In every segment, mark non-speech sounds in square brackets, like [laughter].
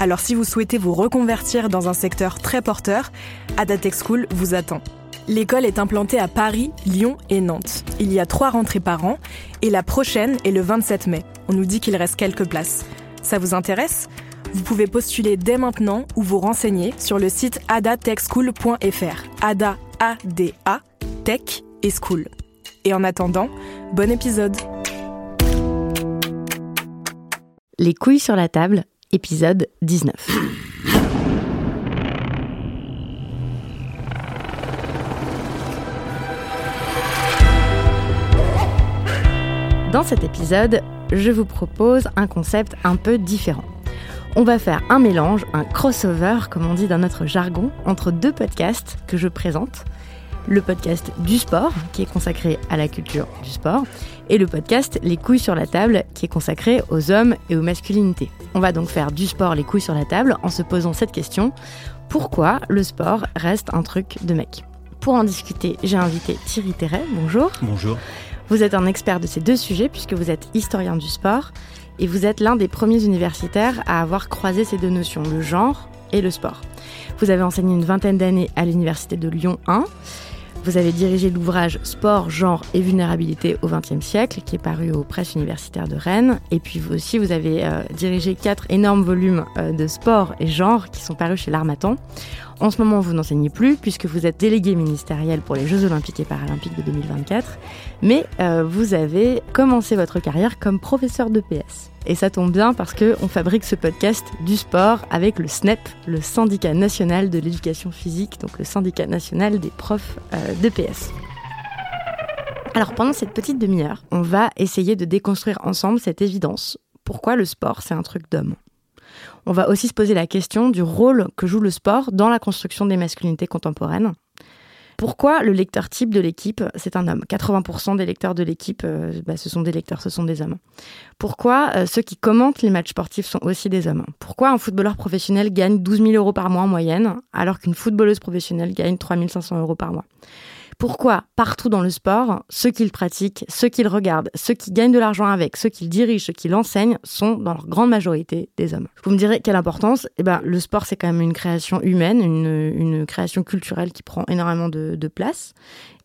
Alors si vous souhaitez vous reconvertir dans un secteur très porteur, Ada Tech School vous attend. L'école est implantée à Paris, Lyon et Nantes. Il y a trois rentrées par an et la prochaine est le 27 mai. On nous dit qu'il reste quelques places. Ça vous intéresse? Vous pouvez postuler dès maintenant ou vous renseigner sur le site adatechschool.fr. Ada, A-D-A, Tech et School. Et en attendant, bon épisode Les couilles sur la table, épisode 19. Dans cet épisode, je vous propose un concept un peu différent. On va faire un mélange, un crossover, comme on dit dans notre jargon, entre deux podcasts que je présente. Le podcast du sport, qui est consacré à la culture du sport, et le podcast Les couilles sur la table, qui est consacré aux hommes et aux masculinités. On va donc faire du sport les couilles sur la table en se posant cette question pourquoi le sport reste un truc de mec? Pour en discuter, j'ai invité Thierry Terret. Bonjour. Bonjour. Vous êtes un expert de ces deux sujets puisque vous êtes historien du sport et vous êtes l'un des premiers universitaires à avoir croisé ces deux notions, le genre et le sport. Vous avez enseigné une vingtaine d'années à l'université de Lyon 1. Vous avez dirigé l'ouvrage Sport, genre et vulnérabilité au XXe siècle, qui est paru aux presses universitaires de Rennes. Et puis vous aussi, vous avez euh, dirigé quatre énormes volumes euh, de sport et genre qui sont parus chez l'Armatan. En ce moment, vous n'enseignez plus puisque vous êtes délégué ministériel pour les Jeux Olympiques et Paralympiques de 2024. Mais euh, vous avez commencé votre carrière comme professeur de PS. Et ça tombe bien parce qu'on fabrique ce podcast du sport avec le SNEP, le syndicat national de l'éducation physique, donc le syndicat national des profs euh, de PS. Alors pendant cette petite demi-heure, on va essayer de déconstruire ensemble cette évidence. Pourquoi le sport, c'est un truc d'homme? On va aussi se poser la question du rôle que joue le sport dans la construction des masculinités contemporaines. Pourquoi le lecteur type de l'équipe, c'est un homme. 80% des lecteurs de l'équipe, euh, bah, ce sont des lecteurs, ce sont des hommes. Pourquoi euh, ceux qui commentent les matchs sportifs sont aussi des hommes? Pourquoi un footballeur professionnel gagne 12 000 euros par mois en moyenne, alors qu'une footballeuse professionnelle gagne 3 500 euros par mois? Pourquoi partout dans le sport, ceux qui le pratiquent, ceux qui le regardent, ceux qui gagnent de l'argent avec, ceux qui le dirigent, ceux qui l'enseignent sont dans leur grande majorité des hommes Vous me direz quelle importance Eh ben, le sport c'est quand même une création humaine, une, création culturelle qui prend énormément de, place.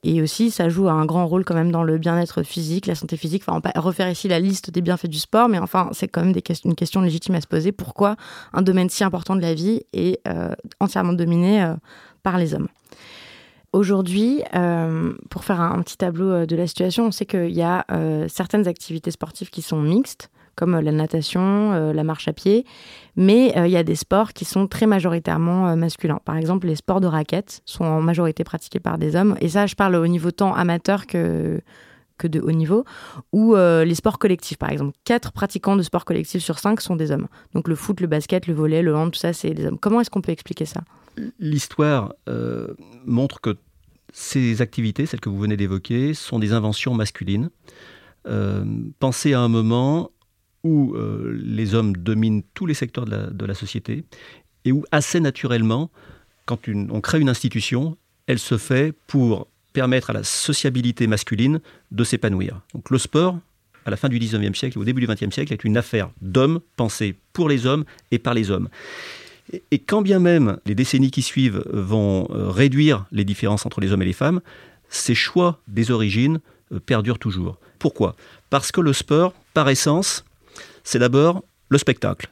Et aussi, ça joue un grand rôle quand même dans le bien-être physique, la santé physique. Enfin, on va refaire ici la liste des bienfaits du sport, mais enfin, c'est quand même des une question légitime à se poser. Pourquoi un domaine si important de la vie est euh, entièrement dominé euh, par les hommes? Aujourd'hui, euh, pour faire un, petit tableau euh, de la situation, on sait qu'il y a euh, certaines activités sportives qui sont mixtes, comme la natation, la marche à pied, mais il y a des sports qui sont très majoritairement masculins. Par exemple, les sports de raquettes sont en majorité pratiqués par des hommes, et ça, je parle au niveau tant amateur que, que de haut niveau, ou les sports collectifs, par exemple. Quatre pratiquants de sports collectifs sur cinq sont des hommes. Donc le foot, le basket, le volley, le hand, tout ça, c'est des hommes. Comment est-ce qu'on peut expliquer ça? L'histoire montre que ces activités, celles que vous venez d'évoquer, sont des inventions masculines. Euh, pensez à un moment où euh, les hommes dominent tous les secteurs de la, société et où assez naturellement, quand on crée une institution, elle se fait pour permettre à la sociabilité masculine de s'épanouir. Donc le sport, à la fin du 19e siècle et au début du 20e siècle, est une affaire d'hommes pensée pour les hommes et par les hommes. Et quand bien même les décennies qui suivent vont euh, réduire les différences entre les hommes et les femmes, ces choix des origines euh, perdurent toujours. Pourquoi? Parce que le sport, par essence, c'est d'abord le spectacle.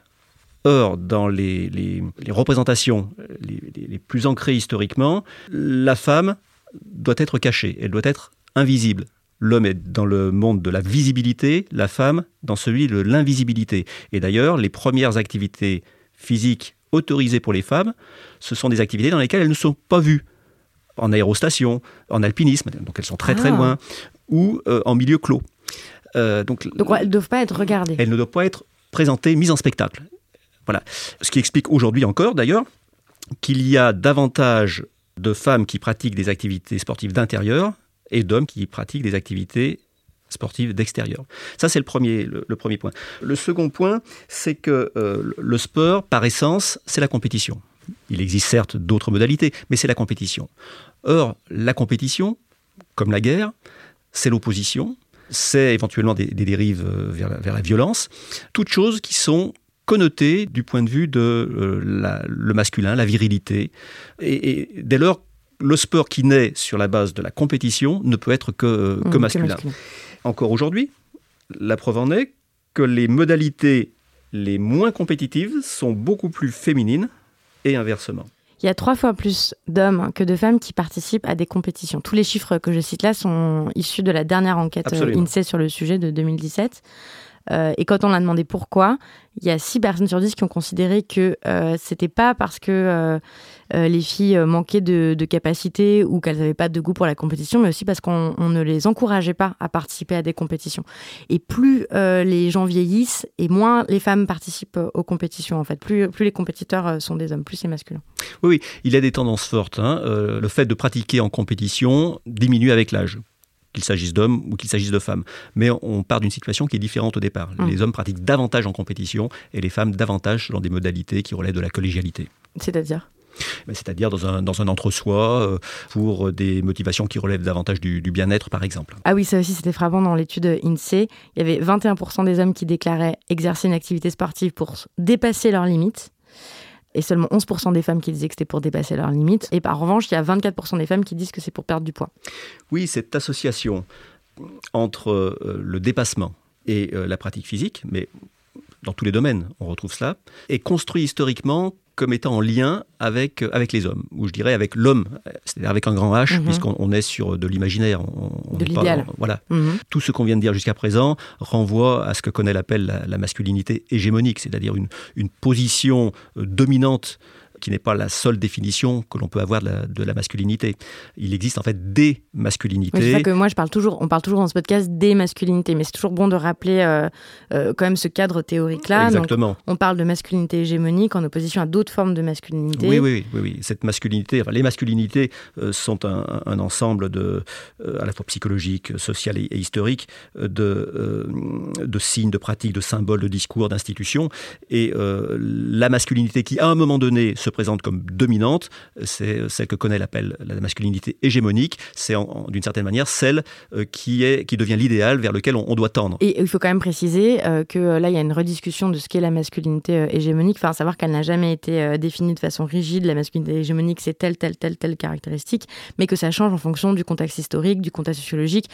Or, dans les, représentations les, plus ancrées historiquement, la femme doit être cachée, elle doit être invisible. L'homme est dans le monde de la visibilité, la femme dans celui de l'invisibilité. Et d'ailleurs, les premières activités physiques autorisées pour les femmes, ce sont des activités dans lesquelles elles ne sont pas vues. En aérostation, en alpinisme, donc elles sont très très ah. loin, ou euh, en milieu clos. Euh, donc, donc elles ne doivent pas être regardées. Elles ne doivent pas être présentées, mises en spectacle. Voilà. Ce qui explique aujourd'hui encore, d'ailleurs, qu'il y a davantage de femmes qui pratiquent des activités sportives d'intérieur et d'hommes qui pratiquent des activités sportives d'extérieur. Ça, c'est le premier, le, premier point. Le second point, c'est que euh, le sport, par essence, c'est la compétition. Il existe certes d'autres modalités, mais c'est la compétition. Or, la compétition, comme la guerre, c'est l'opposition, c'est éventuellement des, dérives euh, vers la, vers la, violence, toutes choses qui sont connoté du point de vue de euh, le masculin, la virilité. Et, dès lors, le sport qui naît sur la base de la compétition ne peut être que, mmh, masculin. Encore aujourd'hui, la preuve en est que les modalités les moins compétitives sont beaucoup plus féminines et inversement. Il y a trois fois plus d'hommes que de femmes qui participent à des compétitions. Tous les chiffres que je cite là sont issus de la dernière enquête euh, INSEE sur le sujet de 2017. Euh, et quand on a demandé pourquoi, il y a 6 personnes sur 10 qui ont considéré que euh, c'était pas parce que euh, euh, les filles manquaient de, de capacité ou qu'elles n'avaient pas de goût pour la compétition, mais aussi parce qu'on ne les encourageait pas à participer à des compétitions. Et plus les gens vieillissent et moins les femmes participent aux compétitions, en fait. Plus, plus les compétiteurs sont des hommes, plus c'est masculin. Oui, oui, il y a des tendances fortes. Hein. le fait de pratiquer en compétition diminue avec l'âge qu'il s'agisse d'hommes ou qu'il s'agisse de femmes. Mais on part d'une situation qui est différente au départ. Hum. Les hommes pratiquent davantage en compétition et les femmes davantage dans des modalités qui relèvent de la collégialité. C'est-à-dire? C'est-à-dire dans un, dans un entre-soi, euh, pour des motivations qui relèvent davantage du, du bien-être, par exemple. Ah oui, ça aussi, c'était frappant dans l'étude INSEE. Il y avait 21% des hommes qui déclaraient exercer une activité sportive pour dépasser leurs limites et seulement 11% des femmes qui disaient que c'était pour dépasser leurs limites. Et par revanche, il y a 24% des femmes qui disent que c'est pour perdre du poids. Oui, cette association entre euh, le dépassement et euh, la pratique physique, mais dans tous les domaines, on retrouve cela, est construit historiquement comme étant en lien avec, euh, avec les hommes, ou je dirais avec l'homme, c'est-à-dire avec un grand H, mhm. puisqu'on est sur de l'imaginaire. De l'idéal. Voilà. Mhm. Tout ce qu'on vient de dire jusqu'à présent renvoie à ce que connaît l'appel la, masculinité hégémonique, c'est-à-dire une, une position euh, dominante qui n'est pas la seule définition que l'on peut avoir de la, masculinité. Il existe en fait des masculinités. c'est ça que moi je parle toujours, on parle toujours dans ce podcast des masculinités, mais c'est toujours bon de rappeler euh, euh, quand même ce cadre théorique-là. Exactement. on parle de masculinité hégémonique en opposition à d'autres formes de masculinité. Oui, oui, oui, oui. Cette masculinité, les masculinités euh, sont un, ensemble de, à la fois psychologique, social et, historique, de, de signes, de pratiques, de symboles, de discours, d'institutions. Et la masculinité qui, à un moment donné, se présente comme dominante, c'est celle que connaît l'appel la masculinité hégémonique. C'est d'une certaine manière celle euh, qui, est, qui devient l'idéal vers lequel on, doit tendre. Et il faut quand même préciser euh, que euh, là, il y a une rediscussion de ce qu'est la masculinité hégémonique, enfin, savoir qu'elle n'a jamais été définie de façon rigide. La masculinité hégémonique, c'est telle, telle, telle, telle caractéristique, mais que ça change en fonction du contexte historique, du contexte sociologique,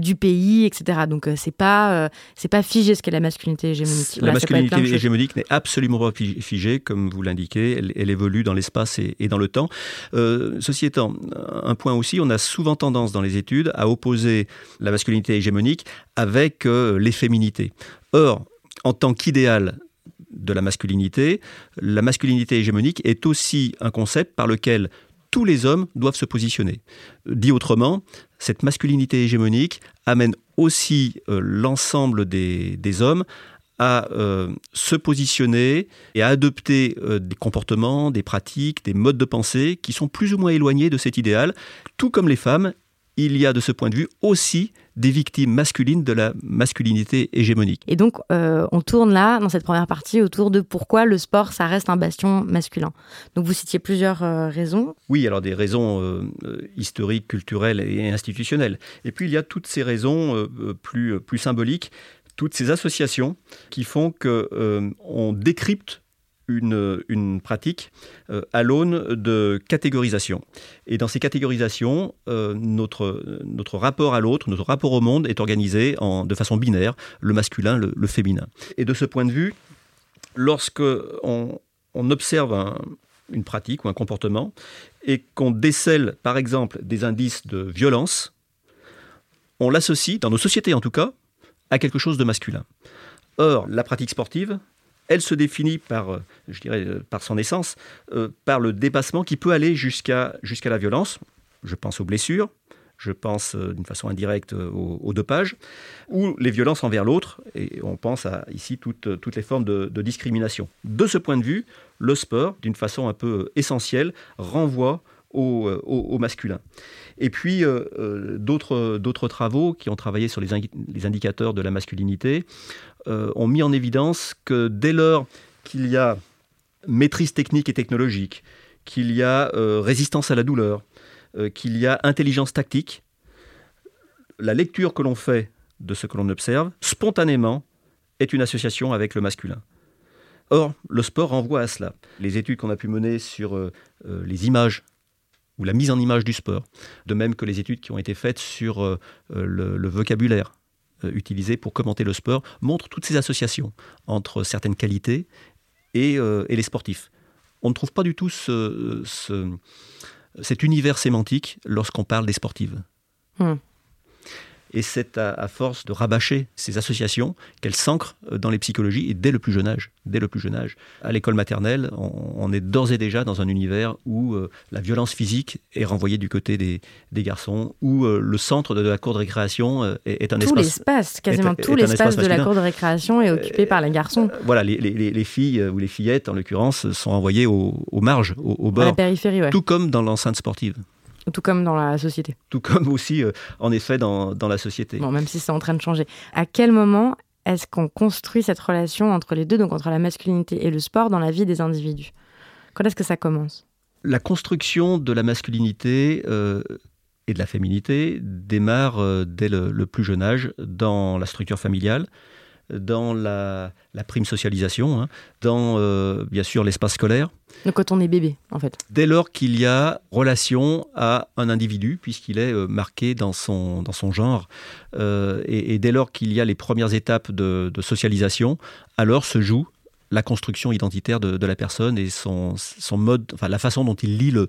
du pays, etc. Donc, c'est pas, c'est pas figé ce qu'est la masculinité hégémonique. La masculinité hégémonique n'est absolument pas figée, comme vous l'indiquez. Elle, elle, évolue dans l'espace et, dans le temps. Euh, ceci étant, un point aussi, on a souvent tendance dans les études à opposer la masculinité hégémonique avec euh, les féminités. Or, en tant qu'idéal de la masculinité, la masculinité hégémonique est aussi un concept par lequel tous les hommes doivent se positionner. Dit autrement, cette masculinité hégémonique amène aussi euh, l'ensemble des, des, hommes à euh, se positionner et à adopter euh, des comportements, des pratiques, des modes de pensée qui sont plus ou moins éloignés de cet idéal. Tout comme les femmes, il y a de ce point de vue aussi des victimes masculines de la masculinité hégémonique. Et donc, euh, on tourne là, dans cette première partie, autour de pourquoi le sport, ça reste un bastion masculin. Donc, vous citiez plusieurs raisons. Oui, alors des raisons historiques, culturelles et institutionnelles. Et puis, il y a toutes ces raisons plus, plus symboliques toutes ces associations qui font qu'on euh, décrypte une, une pratique euh, à l'aune de catégorisation. Et dans ces catégorisations, euh, notre, notre rapport à l'autre, notre rapport au monde est organisé en, de façon binaire, le masculin, le, féminin. Et de ce point de vue, Lorsque on, observe une pratique ou un comportement et qu'on décèle, par exemple, des indices de violence, on l'associe, dans nos sociétés en tout cas, à quelque chose de masculin. Or, la pratique sportive, elle se définit par, je dirais, par son essence, euh, par le dépassement qui peut aller jusqu'à la violence. Je pense aux blessures, je pense euh, d'une façon indirecte euh, au, dopage, ou les violences envers l'autre, et on pense à ici toutes, toutes les formes de, discrimination. De ce point de vue, le sport, d'une façon un peu essentielle, renvoie au, au, masculin. Et puis, d'autres travaux qui ont travaillé sur les, indicateurs de la masculinité euh, ont mis en évidence que dès lors qu'il y a maîtrise technique et technologique, qu'il y a euh, résistance à la douleur, euh, qu'il y a intelligence tactique, la lecture que l'on fait de ce que l'on observe, spontanément, est une association avec le masculin. Or, le sport renvoie à cela. Les études qu'on a pu mener sur les images ou la mise en image du sport, de même que les études qui ont été faites sur le, vocabulaire, euh, utilisé pour commenter le sport montre toutes ces associations entre certaines qualités et, euh, les sportifs. On ne trouve pas du tout cet univers sémantique lorsqu'on parle des sportives. Hmm. Et c'est à, force de rabâcher ces associations qu'elles s'ancrent euh, dans les psychologies et dès le plus jeune âge. Dès le plus jeune âge. À l'école maternelle, on, est d'ores et déjà dans un univers où euh, la violence physique est renvoyée du côté des, garçons, où euh, le centre de, la cour de récréation est, un tout espace. l'espace, quasiment tout l'espace de la cour de récréation est occupé par les garçons. voilà, les, filles ou les fillettes, en l'occurrence, sont envoyées aux, marges, au, au bord. À la périphérie, ouais. Tout comme dans l'enceinte sportive. Tout comme dans la société. Tout comme aussi, euh, en effet, dans, dans, la société. Bon, même si c'est en train de changer. À quel moment est-ce qu'on construit cette relation entre les deux, donc entre la masculinité et le sport, dans la vie des individus? Quand est-ce que ça commence? La construction de la masculinité euh, et de la féminité démarre euh, dès le, plus jeune âge dans la structure familiale dans la, prime socialisation, hein, dans euh, bien sûr l'espace scolaire. Donc quand on est bébé, en fait. Dès lors qu'il y a relation à un individu, puisqu'il est euh, marqué dans son, dans son genre, euh, et, dès lors qu'il y a les premières étapes de, de socialisation, alors se joue la construction identitaire de, la personne et son, son, mode, enfin la façon dont il lit le,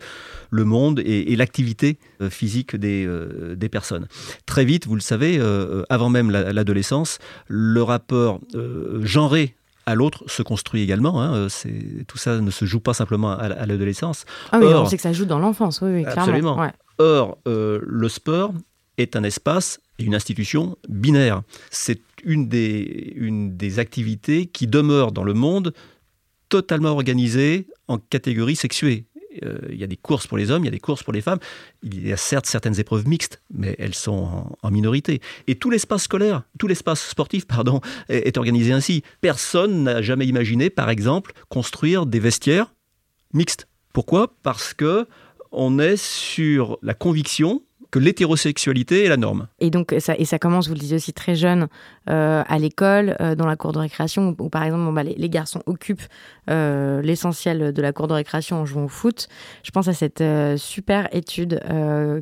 le monde et, l'activité euh, physique des, euh, des, personnes. Très vite, vous le savez, euh, avant même l'adolescence, le rapport genré à l'autre se construit également. Hein. tout ça ne se joue pas simplement à, l'adolescence. Ah oui, on sait que ça joue dans l'enfance, oui, clairement. Absolument. Or, le sport est un espace et une institution binaire. C'est une des, une des activités qui demeure dans le monde totalement organisée en catégories sexuées. Euh, il y a des courses pour les hommes, il y a des courses pour les femmes. Il y a certes certaines épreuves mixtes, mais elles sont en, minorité. Et tout l'espace scolaire, tout l'espace sportif, pardon, est, organisé ainsi. Personne n'a jamais imaginé, par exemple, construire des vestiaires mixtes. Pourquoi? Parce que on est sur la conviction que l'hétérosexualité est la norme. Et donc, ça, et ça commence, vous le disiez aussi, très jeune, euh, à l'école, euh, dans la cour de récréation, où, par exemple, bah, les, garçons occupent euh, l'essentiel de la cour de récréation en jouant au foot. Je pense à cette super étude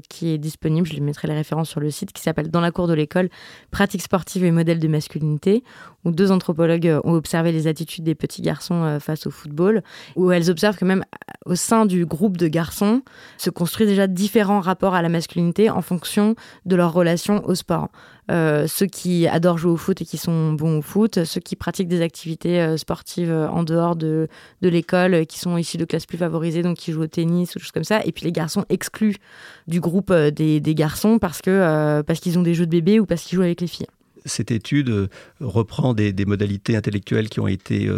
qui est disponible, je lui mettrai les références sur le site, qui s'appelle Dans la cour de l'école, pratiques sportives et modèles de masculinité, où deux anthropologues ont observé les attitudes des petits garçons face au football, où elles observent que même au sein du groupe de garçons se construisent déjà différents rapports à la masculinité en fonction de leur relation au sport. Euh, ceux qui adorent jouer au foot et qui sont bons au foot, ceux qui pratiquent des activités euh, sportives euh, en dehors de, de l'école, qui sont issus de classes plus favorisées, donc qui jouent au tennis ou choses comme ça, et puis les garçons exclus du groupe des, des garçons parce que parce qu'ils ont des jeux de bébé ou parce qu'ils jouent avec les filles cette étude reprend des, modalités intellectuelles qui ont été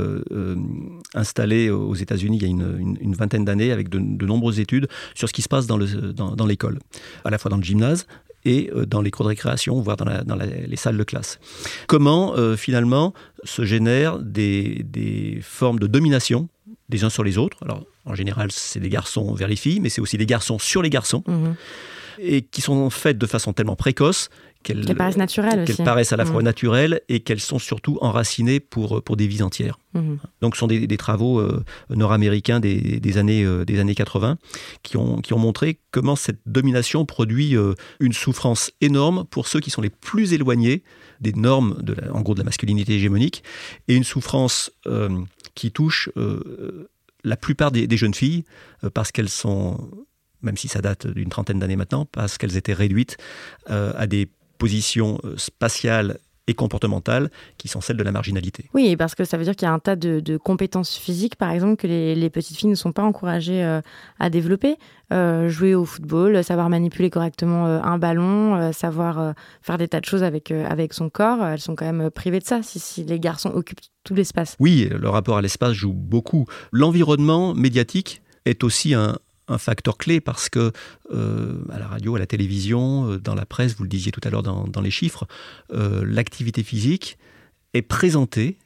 installées aux États-Unis il y a une, vingtaine d'années avec de, nombreuses études sur ce qui se passe dans l'école, à la fois dans le gymnase et euh, dans les cours de récréation, voire dans, les salles de classe. Comment euh, finalement se génèrent des, formes de domination des uns sur les autres? Alors en général c'est des garçons vers les filles, mais c'est aussi des garçons sur les garçons. Mhm. Et qui sont faites de façon tellement précoce qu'elles paraissent naturelles Qu'elles paraissent à la fois mmh. naturelles et qu'elles sont surtout enracinées pour, pour des vies entières. Mmh. Donc ce sont des, travaux euh, nord-américains des, des, années, euh, des années 80 qui ont, qui ont montré comment cette domination produit euh, une souffrance énorme pour ceux qui sont les plus éloignés des normes, de en gros de la masculinité hégémonique, et une souffrance qui touche la plupart des, des jeunes filles parce qu'elles sont même si ça date d'une trentaine d'années maintenant, parce qu'elles étaient réduites à des positions euh, spatiales et comportementales qui sont celles de la marginalité. Oui, parce que ça veut dire qu'il y a un tas de, compétences physiques, par exemple, que les, petites filles ne sont pas encouragées euh, à développer. Euh, jouer au football, savoir manipuler correctement un ballon, savoir faire des tas de choses avec, avec son corps, elles sont quand même privées de ça si, si les garçons occupent tout l'espace. Oui, le rapport à l'espace joue beaucoup. L'environnement médiatique est aussi un, un facteur clé parce que euh, à la radio, à la télévision, euh, dans la presse, vous le disiez tout à l'heure dans, les chiffres, euh, l'activité physique est présentée,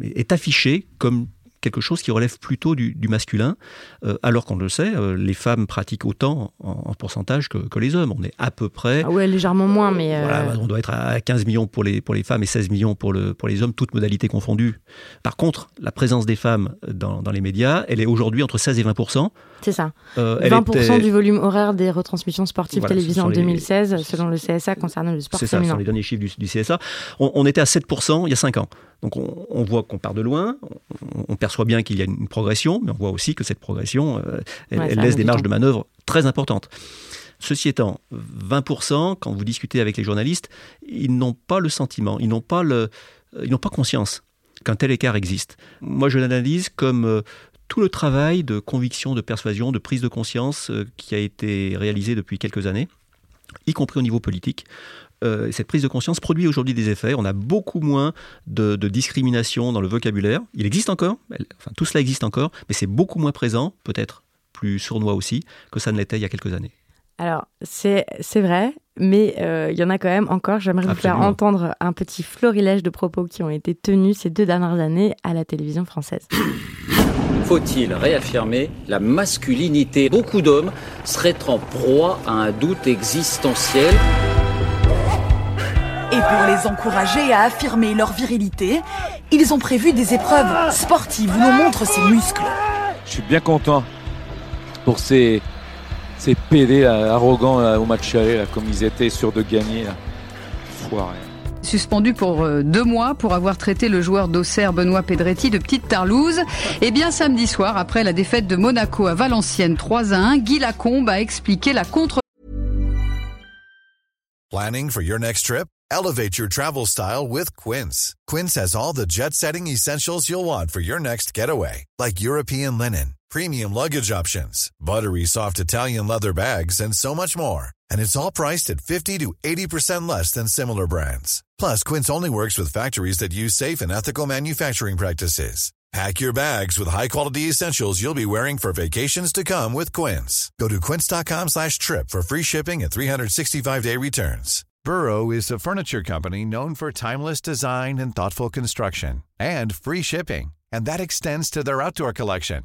est affichée comme quelque chose qui relève plutôt du, masculin, euh, alors qu'on le sait, euh, les femmes pratiquent autant en, pourcentage que, les hommes. On est à peu près... Ah ouais, légèrement moins, mais... Euh, voilà, on doit être à 15 millions pour les, pour les femmes et 16 millions pour, le, pour les hommes, toutes modalités confondues. Par contre, la présence des femmes dans, dans les médias, elle est aujourd'hui entre 16 et 20 C'est ça. 20 du volume horaire des retransmissions sportives télévisées en 2016, selon le CSA concernant le sport féminin. C'est ça, ce sont les derniers chiffres du, CSA. On, on, était à 7 il y a 5 ans. Donc on, voit qu'on part de loin, on, perçoit bien qu'il y a une progression, mais on voit aussi que cette progression, euh, elle, laisse des marges de manœuvre très importantes. Ceci étant, 20%, quand vous discutez avec les journalistes, ils n'ont pas le sentiment, ils n'ont pas, le, ils n'ont pas conscience qu'un tel écart existe. Moi, je l'analyse comme euh, tout le travail de conviction, de persuasion, de prise de conscience euh, qui a été réalisé depuis quelques années, y compris au niveau politique, euh, cette prise de conscience produit aujourd'hui des effets. On a beaucoup moins de, discrimination dans le vocabulaire. Il existe encore, enfin tout cela existe encore, mais c'est beaucoup moins présent, peut-être plus sournois aussi, que ça ne l'était il y a quelques années. Alors, c'est vrai, mais euh, il y en a quand même encore. J'aimerais vous faire entendre un petit florilège de propos qui ont été tenus ces deux dernières années à la télévision française. [coughs] Faut-il réaffirmer la masculinité? Beaucoup d'hommes seraient en proie à un doute existentiel. Et pour les encourager à affirmer leur virilité, ils ont prévu des épreuves sportives où l'on montre ses muscles. Je suis bien content pour ces, ces PD arrogants au match aller, comme ils étaient sûrs de gagner. Suspendu pour euh, deux mois pour avoir traité le joueur d'Auxerre Benoît Pedretti de petite tarlouse. Et eh bien samedi soir, après la défaite de Monaco à Valenciennes 3 à 1, Guy Lacombe a expliqué la contre. Planning for your next trip? Elevate your travel style with Quince. Quince has all the jet setting essentials you'll want for your next getaway, like European linen, premium luggage options, buttery soft Italian leather bags, and so much more. And it's all priced at 50 to 80% less than similar brands. Plus, Quince only works with factories that use safe and ethical manufacturing practices. Pack your bags with high-quality essentials you'll be wearing for vacations to come with Quince. Go to quince.com slash trip for free shipping and 365-day returns. Burrow is a furniture company known for timeless design and thoughtful construction and free shipping, and that extends to their outdoor collection.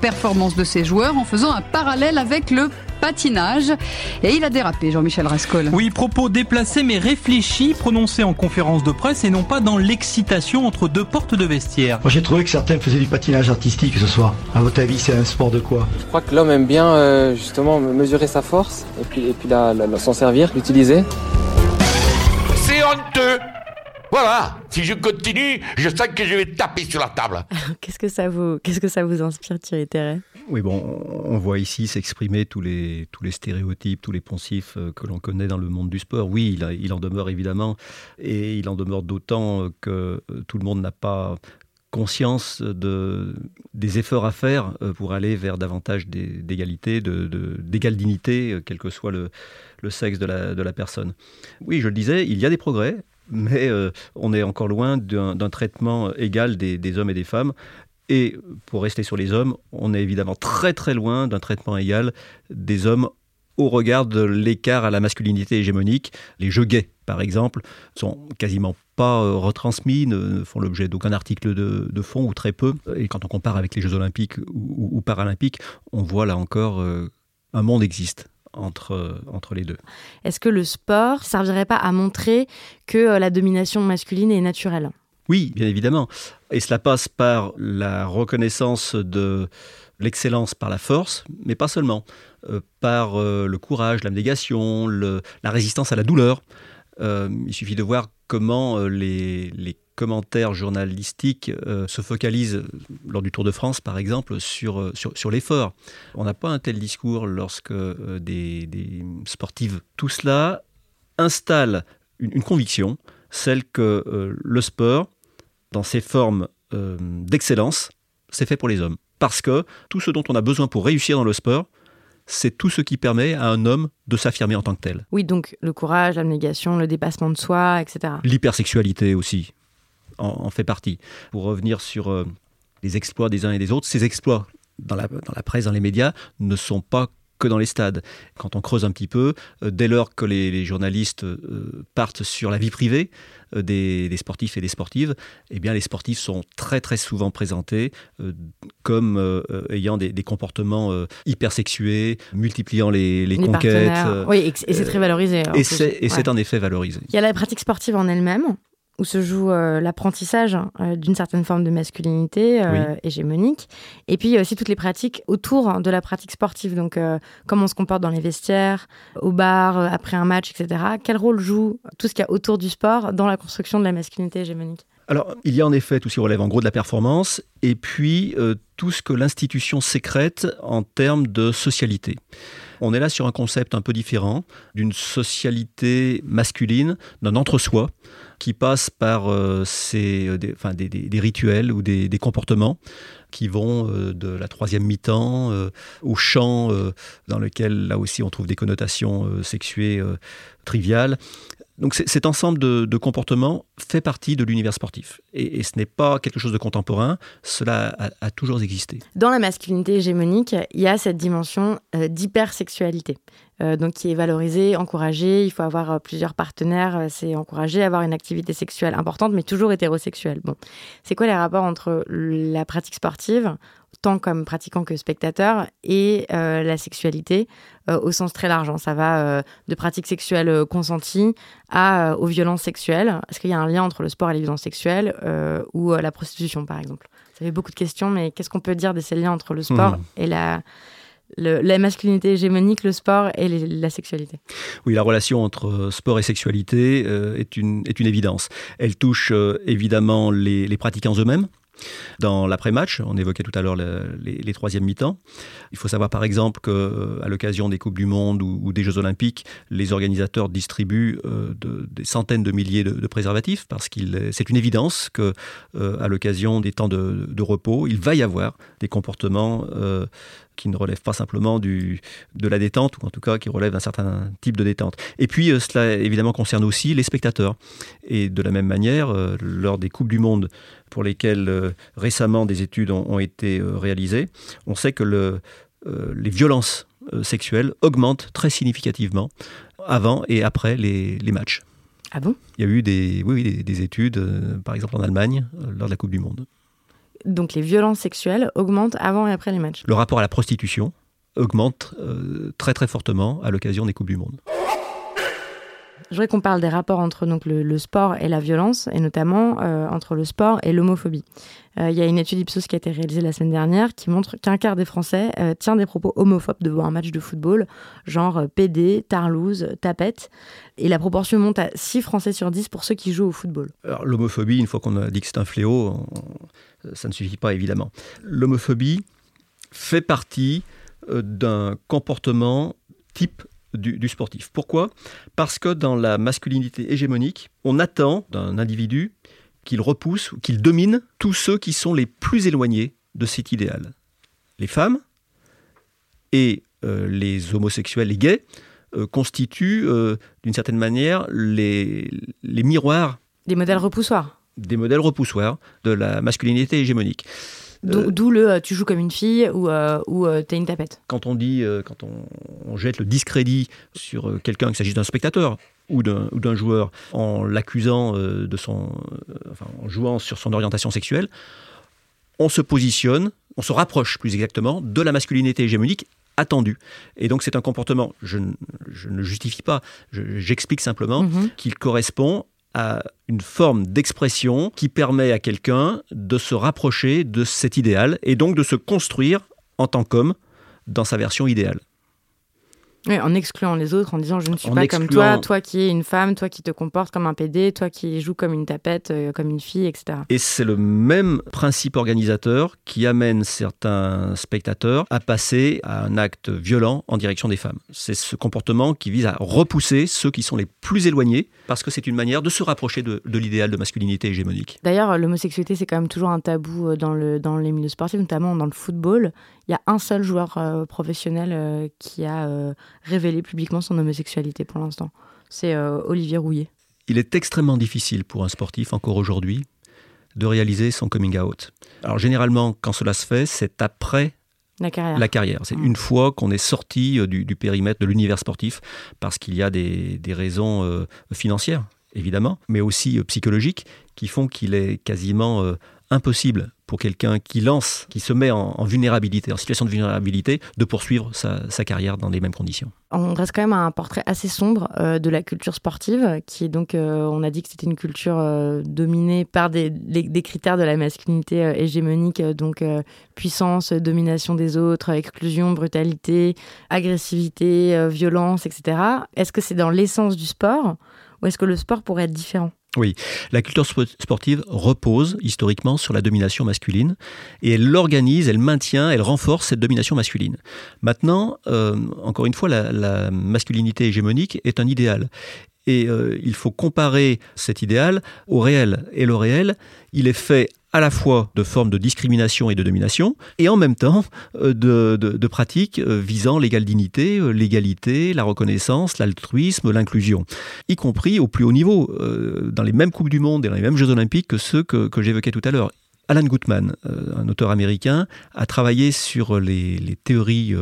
Performance de ses joueurs en faisant un parallèle avec le patinage. Et il a dérapé, Jean-Michel Rascol. Oui, propos déplacés mais réfléchis, prononcés en conférence de presse et non pas dans l'excitation entre deux portes de vestiaire. Moi j'ai trouvé que certains faisaient du patinage artistique ce soir. À votre avis, c'est un sport de quoi? Je crois que l'homme aime bien euh, justement mesurer sa force et puis, et puis s'en servir, l'utiliser. C'est honteux voilà, si je continue, je sens que je vais taper sur la table. [laughs] Qu'est-ce que ça vous, qu'est-ce que ça vous inspire, Thierry Terret? Oui, bon, on voit ici s'exprimer tous les, tous les stéréotypes, tous les poncifs euh, que l'on connaît dans le monde du sport. Oui, il, il en demeure évidemment, et il en demeure d'autant que euh, tout le monde n'a pas conscience de, des efforts à faire euh, pour aller vers davantage d'égalité, d'égale de, dignité, quel que soit le, le sexe de la, de la personne. Oui, je le disais, il y a des progrès, mais euh, on est encore loin d'un traitement égal des, hommes et des femmes. Et pour rester sur les hommes, on est évidemment très très loin d'un traitement égal des hommes au regard de l'écart à la masculinité hégémonique. Les jeux gays, par exemple, sont quasiment pas euh, retransmis, ne font l'objet d'aucun article de, fond ou très peu. Et quand on compare avec les Jeux olympiques ou, paralympiques, on voit là encore euh, un monde existe. Entre, entre les deux. Est-ce que le sport servirait pas à montrer que euh, la domination masculine est naturelle? Oui, bien évidemment. Et cela passe par la reconnaissance de l'excellence par la force, mais pas seulement. Euh, par euh, le courage, l'abnégation, la résistance à la douleur. Euh, il suffit de voir comment les, commentaires journalistiques se focalisent lors du Tour de France, par exemple, sur, sur, l'effort. On n'a pas un tel discours lorsque des, des, sportives. Tout cela installe une, conviction, celle que le sport, dans ses formes d'excellence, c'est fait pour les hommes. Parce que tout ce dont on a besoin pour réussir dans le sport, c'est tout ce qui permet à un homme de s'affirmer en tant que tel. Oui, donc le courage, l'abnégation, le dépassement de soi, etc. L'hypersexualité aussi en, fait partie. Pour revenir sur euh, les exploits des uns et des autres, ces exploits dans la, dans la presse, dans les médias, ne sont pas que dans les stades. Quand on creuse un petit peu, euh, dès lors que les, journalistes euh, partent sur la vie privée euh, des, sportifs et des sportives, eh bien les sportifs sont très très souvent présentés comme ayant des, comportements hypersexués, multipliant les, les, conquêtes. oui, et c'est très valorisé. Et c'est en effet valorisé. Il y a la pratique sportive en elle-même, où se joue euh, l'apprentissage euh, d'une certaine forme de masculinité euh, hégémonique. Et puis il y a aussi toutes les pratiques autour de la pratique sportive. Donc comment on se comporte dans les vestiaires, au bar, après un match, etc. Quel rôle joue tout ce qu'il y a autour du sport dans la construction de la masculinité hégémonique? Alors, il y a en effet tout ce qui relève en gros de la performance, et puis tout ce que l'institution sécrète en termes de socialité. On est là sur un concept un peu différent, d'une socialité masculine, d'un entre-soi, qui passe par euh, euh, des, rituels ou des, comportements qui vont euh, de la troisième mi-temps au chant, dans lequel là aussi on trouve des connotations sexuées triviales. Donc cet ensemble de, comportements fait partie de l'univers sportif. Et, ce n'est pas quelque chose de contemporain, cela a, toujours existé. Dans la masculinité hégémonique, il y a cette dimension d'hypersexualité. Euh, donc qui est valorisé, encouragé. Il faut avoir euh, plusieurs partenaires, euh, c'est encouragé, avoir une activité sexuelle importante, mais toujours hétérosexuelle. Bon, c'est quoi les rapports entre la pratique sportive, tant comme pratiquant que spectateur, et la sexualité au sens très large hein. Ça va de pratiques sexuelles consenties à aux violences sexuelles. Est-ce qu'il y a un lien entre le sport et les violences sexuelles ou la prostitution, par exemple? Ça fait beaucoup de questions, mais qu'est-ce qu'on peut dire de ces liens entre le sport hmm. et la la masculinité hégémonique, le sport et la sexualité? Oui, la relation entre euh, sport et sexualité euh, est, une, est une évidence. Elle touche euh, évidemment les, les pratiquants eux-mêmes. Dans l'après-match, on évoquait tout à l'heure les, troisièmes mi-temps. Il faut savoir par exemple qu'à l'occasion des Coupes du Monde ou, des Jeux Olympiques, les organisateurs distribuent des centaines de milliers de, préservatifs parce que c'est une évidence que à l'occasion des temps de, repos, il va y avoir des comportements qui ne relève pas simplement du, de la détente, ou en tout cas qui relève d'un certain type de détente. Et puis euh, cela évidemment concerne aussi les spectateurs. Et de la même manière, euh, lors des Coupes du Monde pour lesquelles euh, récemment des études ont, été réalisées, on sait que le, les violences sexuelles augmentent très significativement avant et après les, les matchs. Ah bon? Il y a eu des, oui, des, des études, par exemple en Allemagne, lors de la Coupe du Monde donc les violences sexuelles augmentent avant et après les matchs. Le rapport à la prostitution augmente euh, très très fortement à l'occasion des Coupes du Monde. Je voudrais qu'on parle des rapports entre donc, le, sport et la violence, et notamment euh, entre le sport et l'homophobie. Euh, il y a une étude Ipsos qui a été réalisée la semaine dernière qui montre qu'un quart des Français tient des propos homophobes devant un match de football, genre PD, tarlouse, tapette. Et la proportion monte à 6 Français sur 10 pour ceux qui jouent au football. Alors l'homophobie, une fois qu'on a dit que c'est un fléau, ça ne suffit pas évidemment. L'homophobie fait partie euh, d'un comportement type du, sportif. Pourquoi? Parce que dans la masculinité hégémonique, on attend d'un individu qu'il repousse ou qu'il domine tous ceux qui sont les plus éloignés de cet idéal. Les femmes et euh, les homosexuels, les gays, euh, constituent d'une certaine manière les, les miroirs. Des modèles repoussoirs. Des modèles repoussoirs de la masculinité hégémonique. D'où le tu joues comme une fille ou, ou t'es une tapette. Quand on dit, quand on, on, jette le discrédit sur quelqu'un, qu'il s'agisse d'un spectateur ou d'un joueur, en l'accusant de son, enfin, en jouant sur son orientation sexuelle, on se positionne, on se rapproche plus exactement de la masculinité hégémonique attendu. Et donc c'est un comportement, je, ne justifie pas, j'explique simplement mhm. qu'il correspond à une forme d'expression qui permet à quelqu'un de se rapprocher de cet idéal et donc de se construire en tant qu'homme dans sa version idéale. Oui, en excluant les autres, en disant je ne suis pas comme toi, toi qui es une femme, toi qui te comportes comme un PD, toi qui joues comme une tapette, euh, comme une fille, etc. Et c'est le même principe organisateur qui amène certains spectateurs à passer à un acte violent en direction des femmes. C'est ce comportement qui vise à repousser ceux qui sont les plus éloignés, parce que c'est une manière de se rapprocher de, de l'idéal de masculinité hégémonique. D'ailleurs, l'homosexualité, c'est quand même toujours un tabou euh, dans, le, dans les milieux sportifs, notamment dans le football il y a un seul joueur euh, professionnel euh, qui a euh, révélé publiquement son homosexualité pour l'instant. C'est Olivier Rouillet. Il est extrêmement difficile pour un sportif, encore aujourd'hui, de réaliser son coming out. Alors généralement, quand cela se fait, c'est après la carrière. La carrière. C'est mmh. une fois qu'on est sorti du, périmètre de l'univers sportif, parce qu'il y a des, raisons financières, évidemment, mais aussi psychologiques, qui font qu'il est quasiment impossible pour quelqu'un qui lance, qui se met en, vulnérabilité, en situation de vulnérabilité, de poursuivre sa, carrière dans les mêmes conditions. On reste quand même à un portrait assez sombre euh, de la culture sportive, qui est donc, euh, on a dit que c'était une culture euh, dominée par des, des, critères de la masculinité hégémonique, donc puissance, domination des autres, exclusion, brutalité, agressivité, violence, etc. Est-ce que c'est dans l'essence du sport ou est-ce que le sport pourrait être différent? Oui, la culture sportive repose historiquement sur la domination masculine et elle l'organise, elle maintient, elle renforce cette domination masculine. Maintenant, euh, encore une fois, la, masculinité hégémonique est un idéal. Et euh, il faut comparer cet idéal au réel. Et le réel, il est fait à la fois de formes de discrimination et de domination, et en même temps euh, de, pratiques euh, visant l'égale dignité, l'égalité, la reconnaissance, l'altruisme, l'inclusion, y compris au plus haut niveau, dans les mêmes Coupes du Monde et dans les mêmes Jeux Olympiques que ceux que, j'évoquais tout à l'heure. Alan Gutman, un auteur américain, a travaillé sur les, théories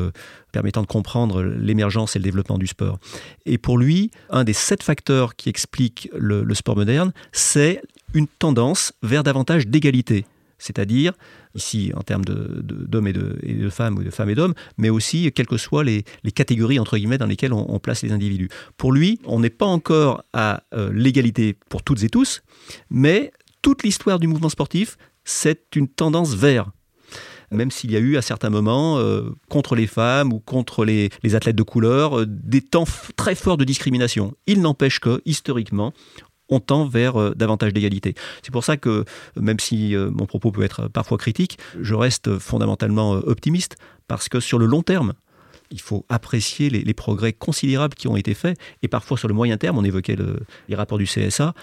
permettant de comprendre l'émergence et le développement du sport. Et pour lui, un des sept facteurs qui expliquent le sport moderne, c'est une tendance vers davantage d'égalité. C'est-à-dire, ici en termes d'hommes et, de, femmes, ou de femmes et d'hommes, mais aussi quelles que soient les, catégories entre guillemets dans lesquelles on, place les individus. Pour lui, on n'est pas encore à euh, l'égalité pour toutes et tous, mais toute l'histoire du mouvement sportif, c'est une tendance vers même s'il y a eu à certains moments, euh, contre les femmes ou contre les, athlètes de couleur, euh, des temps très forts de discrimination. Il n'empêche que, historiquement, on tend vers euh, davantage d'égalité. C'est pour ça que, même si mon propos peut être parfois critique, je reste fondamentalement optimiste, parce que sur le long terme, il faut apprécier les, progrès considérables qui ont été faits. Et parfois, sur le moyen terme, on évoquait les rapports du CSA,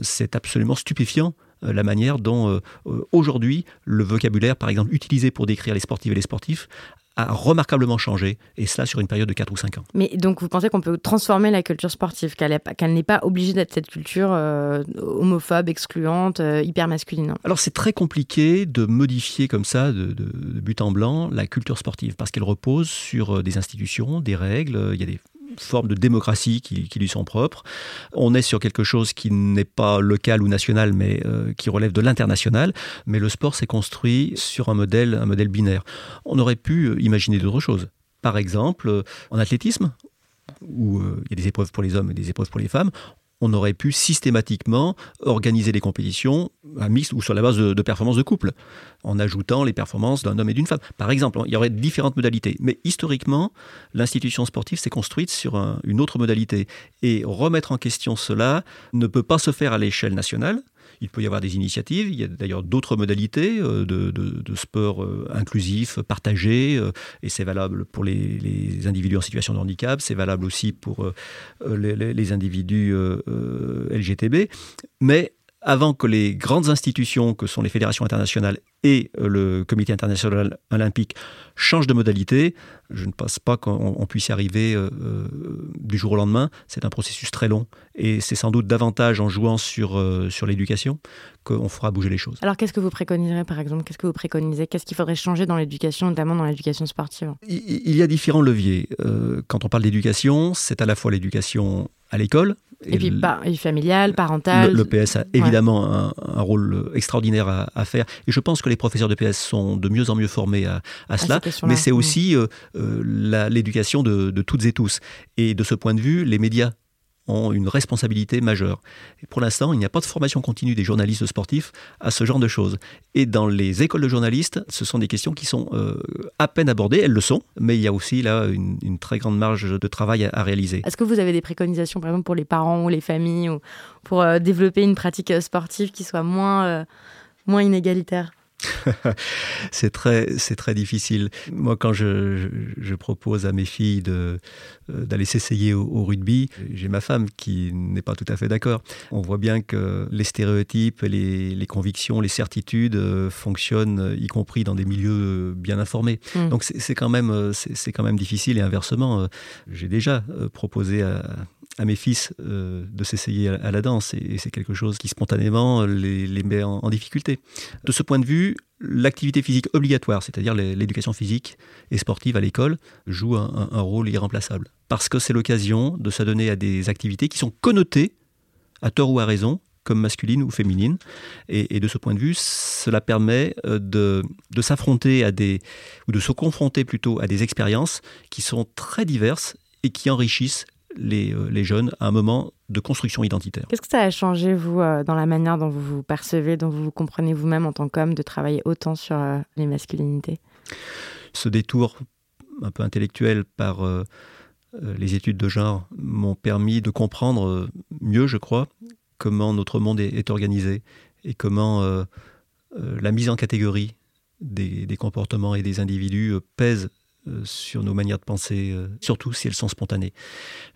c'est absolument stupéfiant la manière dont aujourd'hui le vocabulaire, par exemple, utilisé pour décrire les sportives et les sportifs, a remarquablement changé, et cela sur une période de 4 ou 5 ans. Mais donc vous pensez qu'on peut transformer la culture sportive, qu'elle n'est pas obligée d'être cette culture euh, homophobe, excluante, euh, hyper masculine? Alors c'est très compliqué de modifier comme ça, de, de, but en blanc, la culture sportive, parce qu'elle repose sur euh, des institutions, des règles, il y a des forme de démocratie qui, lui sont propres. On est sur quelque chose qui n'est pas local ou national, mais euh, qui relève de l'international. Mais le sport s'est construit sur un modèle, un modèle binaire. On aurait pu euh, imaginer d'autres choses. Par exemple, euh, en athlétisme, où il y a des épreuves pour les hommes et des épreuves pour les femmes, on aurait pu systématiquement organiser les compétitions à mix ou sur la base de, performances de couple, en ajoutant les performances d'un homme et d'une femme. Par exemple, il y aurait différentes modalités. Mais historiquement, l'institution sportive s'est construite sur une autre modalité. Et remettre en question cela ne peut pas se faire à l'échelle nationale, il peut y avoir des initiatives. Il y a d'ailleurs d'autres modalités euh, de, sport euh, inclusif, partagé, euh, et c'est valable pour les, individus en situation de handicap, c'est valable aussi pour les, individus LGTB. Mais avant que les grandes institutions que sont les fédérations internationales et euh, le Comité international olympique changent de modalité, je ne pense pas qu'on puisse y arriver euh, euh, du jour au lendemain. C'est un processus très long et c'est sans doute davantage en jouant sur, sur l'éducation qu'on fera bouger les choses. Alors qu'est-ce que vous préconiserez par exemple? Qu'est-ce que vous préconisez? Qu'est-ce qu'il faudrait changer dans l'éducation, notamment dans l'éducation sportive? Il, y a différents leviers. quand on parle d'éducation, c'est à la fois l'éducation à l'école, et, puis, par, familial, parental. Le, PS a évidemment un, rôle extraordinaire à, faire. Et je pense que les professeurs de PS sont de mieux en mieux formés à, cela. Mais c'est aussi euh, euh, l'éducation de, de toutes et tous. Et de ce point de vue, les médias ont une responsabilité majeure. Et pour l'instant, il n'y a pas de formation continue des journalistes sportifs à ce genre de choses. Et dans les écoles de journalistes, ce sont des questions qui sont euh, à peine abordées, elles le sont, mais il y a aussi là une, très grande marge de travail à, réaliser. Est-ce que vous avez des préconisations, par exemple, pour les parents ou les familles, ou pour euh, développer une pratique sportive qui soit moins, euh, moins inégalitaire? [laughs] c'est très, c'est très difficile. Moi, quand je, je, propose à mes filles de, euh, d'aller s'essayer au, rugby, j'ai ma femme qui n'est pas tout à fait d'accord. On voit bien que les stéréotypes, les, les convictions, les certitudes euh, fonctionnent, y compris dans des milieux bien informés. Mm. Donc c'est, quand même, euh, c'est, quand même difficile. Et inversement, j'ai déjà proposé à, à mes fils de s'essayer à, la danse et, c'est quelque chose qui spontanément les, les met en, en, difficulté. De ce point de vue, l'activité physique obligatoire, c'est-à-dire l'éducation physique et sportive à l'école, joue un, rôle irremplaçable. Parce que c'est l'occasion de s'adonner à des activités qui sont connotées, à tort ou à raison, comme masculines ou féminines. Et, de ce point de vue, cela permet euh, de, de s'affronter à des, ou de se confronter plutôt à des expériences qui sont très diverses et qui enrichissent euh, les, jeunes à un moment de construction identitaire. Qu'est-ce que ça a changé, vous, euh, dans la manière dont vous vous percevez, dont vous vous comprenez vous-même en tant qu'homme, de travailler autant sur euh, les masculinités? Ce détour un peu intellectuel par les études de genre m'ont permis de comprendre mieux, je crois, comment notre monde est, organisé et comment la mise en catégorie des, des, comportements et des individus pèse sur nos manières de penser, euh, surtout si elles sont spontanées.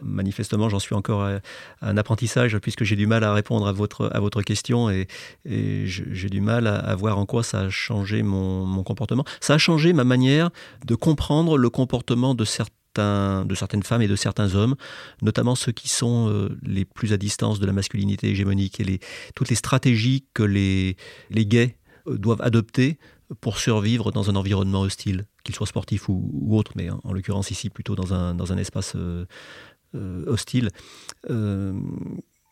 Manifestement, j'en suis encore à, un apprentissage puisque j'ai du mal à répondre à votre, à votre question et, j'ai du mal à, voir en quoi ça a changé mon, comportement. Ça a changé ma manière de comprendre le comportement de certains de certaines femmes et de certains hommes, notamment ceux qui sont euh, les plus à distance de la masculinité hégémonique et toutes les stratégies que les, les gays doivent adopter pour survivre dans un environnement hostile, qu'il soit sportif ou, autre, mais en, l'occurrence ici plutôt dans un, dans un espace euh, euh, hostile. Euh,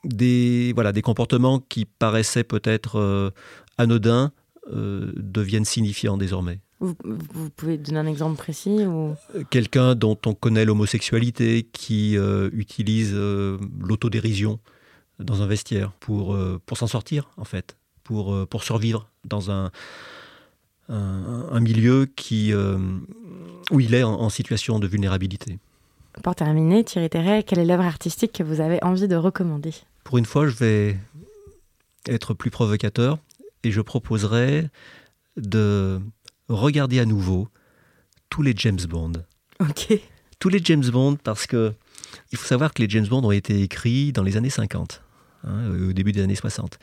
des, voilà, des comportements qui paraissaient peut-être anodins deviennent signifiants désormais. Vous, pouvez donner un exemple précis ou... Quelqu'un dont on connaît l'homosexualité, qui utilise l'autodérision dans un vestiaire pour, pour s'en sortir, en fait, pour, pour survivre dans un, un, milieu qui, euh, où il est en, situation de vulnérabilité. Pour terminer, Thierry Terret, quelle est l'œuvre artistique que vous avez envie de recommander? Pour une fois, je vais être plus provocateur et je proposerai de regarder à nouveau tous les James Bond. Ok. Tous les James Bond parce que il faut savoir que les James Bond ont été écrits dans les années 50, hein, au début des années 60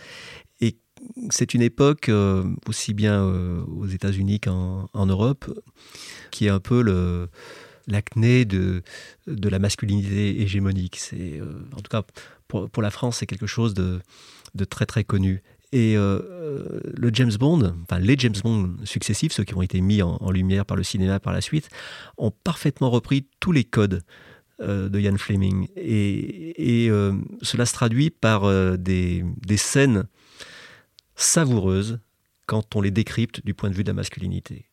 c'est une époque, euh, aussi bien euh, aux États-Unis qu'en Europe, qui est un peu l'acné de, la masculinité hégémonique. C'est, euh, en tout cas, pour, la France, c'est quelque chose de, très très connu. Et le James Bond, enfin les James Bond successifs, ceux qui ont été mis en, lumière par le cinéma par la suite, ont parfaitement repris tous les codes de Ian Fleming. Et, cela se traduit par des scènes savoureuses quand on les décrypte du point de vue de la masculinité.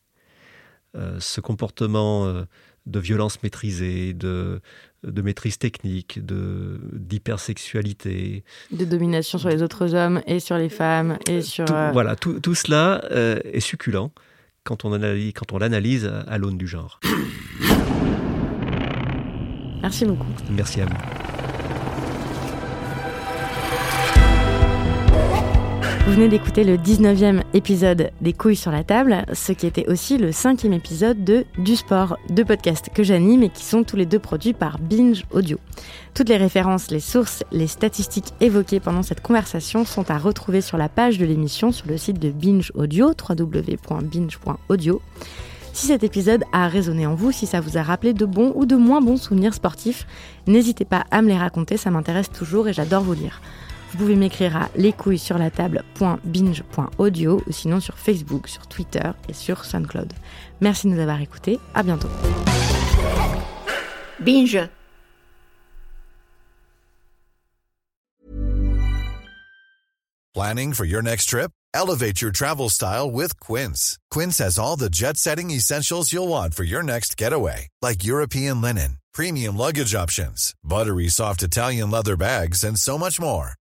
Euh, ce comportement euh, de violence maîtrisée, de, de maîtrise technique, de d'hypersexualité, de domination sur les autres hommes et sur les femmes et sur euh, voilà tout, tout cela est succulent quand on analyse quand on l'analyse à l'aune du genre. Merci beaucoup. Merci à vous. Vous venez d'écouter le 19e épisode des couilles sur la table, ce qui était aussi le cinquième épisode de Du Sport, deux podcasts que j'anime et qui sont tous les deux produits par Binge Audio. Toutes les références, les sources, les statistiques évoquées pendant cette conversation sont à retrouver sur la page de l'émission sur le site de Binge Audio, www.binge.audio. Si cet épisode a résonné en vous, si ça vous a rappelé de bons ou de moins bons souvenirs sportifs, n'hésitez pas à me les raconter, ça m'intéresse toujours et j'adore vous lire. Vous pouvez m'écrire à lescouilles-sur-la-table.binge.audio ou sinon sur Facebook, sur Twitter et sur SoundCloud. Merci de nous avoir écoutés. À bientôt. Binge. Planning for your next trip? Elevate your travel style with Quince. Quince has all the jet setting essentials you'll want for your next getaway, like European linen, premium luggage options, buttery soft Italian leather bags, and so much more.